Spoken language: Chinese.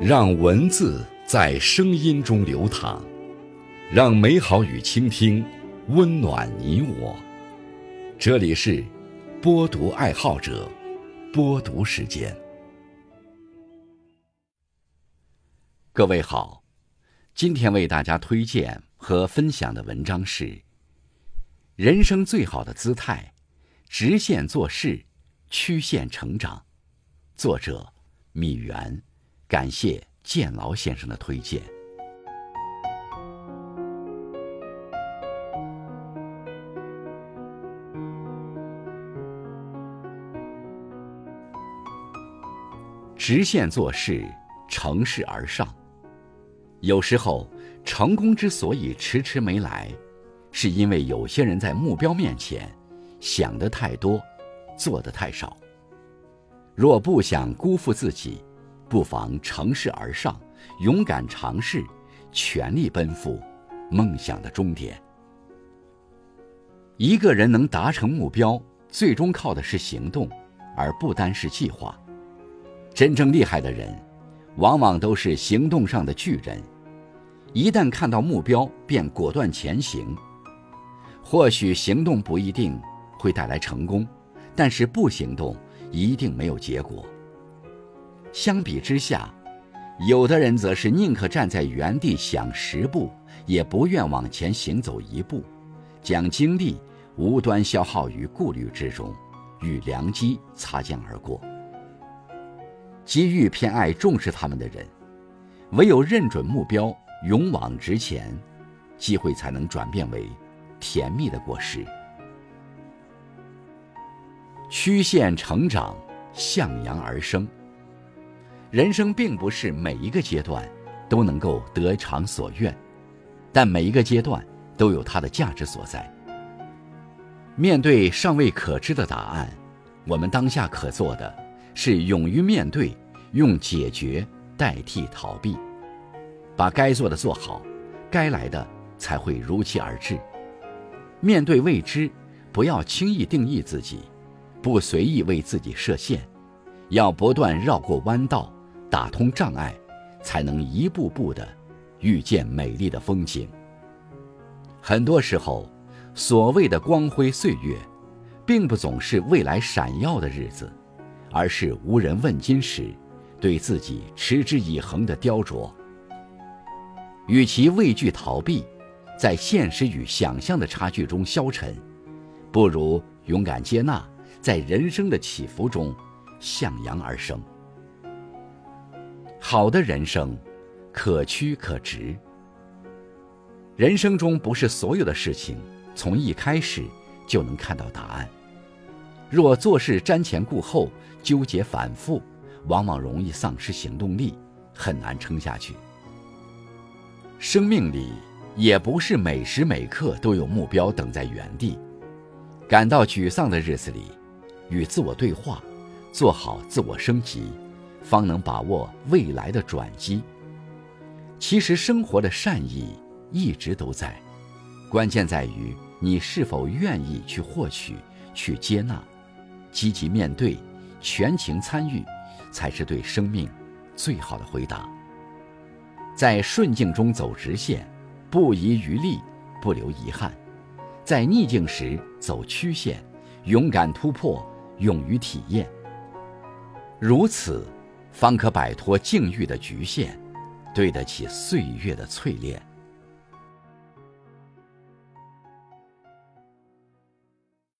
让文字在声音中流淌，让美好与倾听温暖你我。这里是播读爱好者播读时间。各位好，今天为大家推荐和分享的文章是《人生最好的姿态：直线做事，曲线成长》，作者米原。感谢建劳先生的推荐。直线做事，乘势而上。有时候，成功之所以迟迟没来，是因为有些人在目标面前想的太多，做的太少。若不想辜负自己。不妨乘势而上，勇敢尝试，全力奔赴梦想的终点。一个人能达成目标，最终靠的是行动，而不单是计划。真正厉害的人，往往都是行动上的巨人。一旦看到目标，便果断前行。或许行动不一定会带来成功，但是不行动一定没有结果。相比之下，有的人则是宁可站在原地想十步，也不愿往前行走一步，将精力无端消耗于顾虑之中，与良机擦肩而过。机遇偏爱重视他们的人，唯有认准目标，勇往直前，机会才能转变为甜蜜的果实。曲线成长，向阳而生。人生并不是每一个阶段都能够得偿所愿，但每一个阶段都有它的价值所在。面对尚未可知的答案，我们当下可做的是勇于面对，用解决代替逃避，把该做的做好，该来的才会如期而至。面对未知，不要轻易定义自己，不随意为自己设限，要不断绕过弯道。打通障碍，才能一步步的遇见美丽的风景。很多时候，所谓的光辉岁月，并不总是未来闪耀的日子，而是无人问津时，对自己持之以恒的雕琢。与其畏惧逃避，在现实与想象的差距中消沉，不如勇敢接纳，在人生的起伏中向阳而生。好的人生，可曲可直。人生中不是所有的事情从一开始就能看到答案。若做事瞻前顾后、纠结反复，往往容易丧失行动力，很难撑下去。生命里也不是每时每刻都有目标等在原地。感到沮丧的日子里，与自我对话，做好自我升级。方能把握未来的转机。其实生活的善意一直都在，关键在于你是否愿意去获取、去接纳、积极面对、全情参与，才是对生命最好的回答。在顺境中走直线，不遗余力，不留遗憾；在逆境时走曲线，勇敢突破，勇于体验。如此。方可摆脱境遇的局限，对得起岁月的淬炼。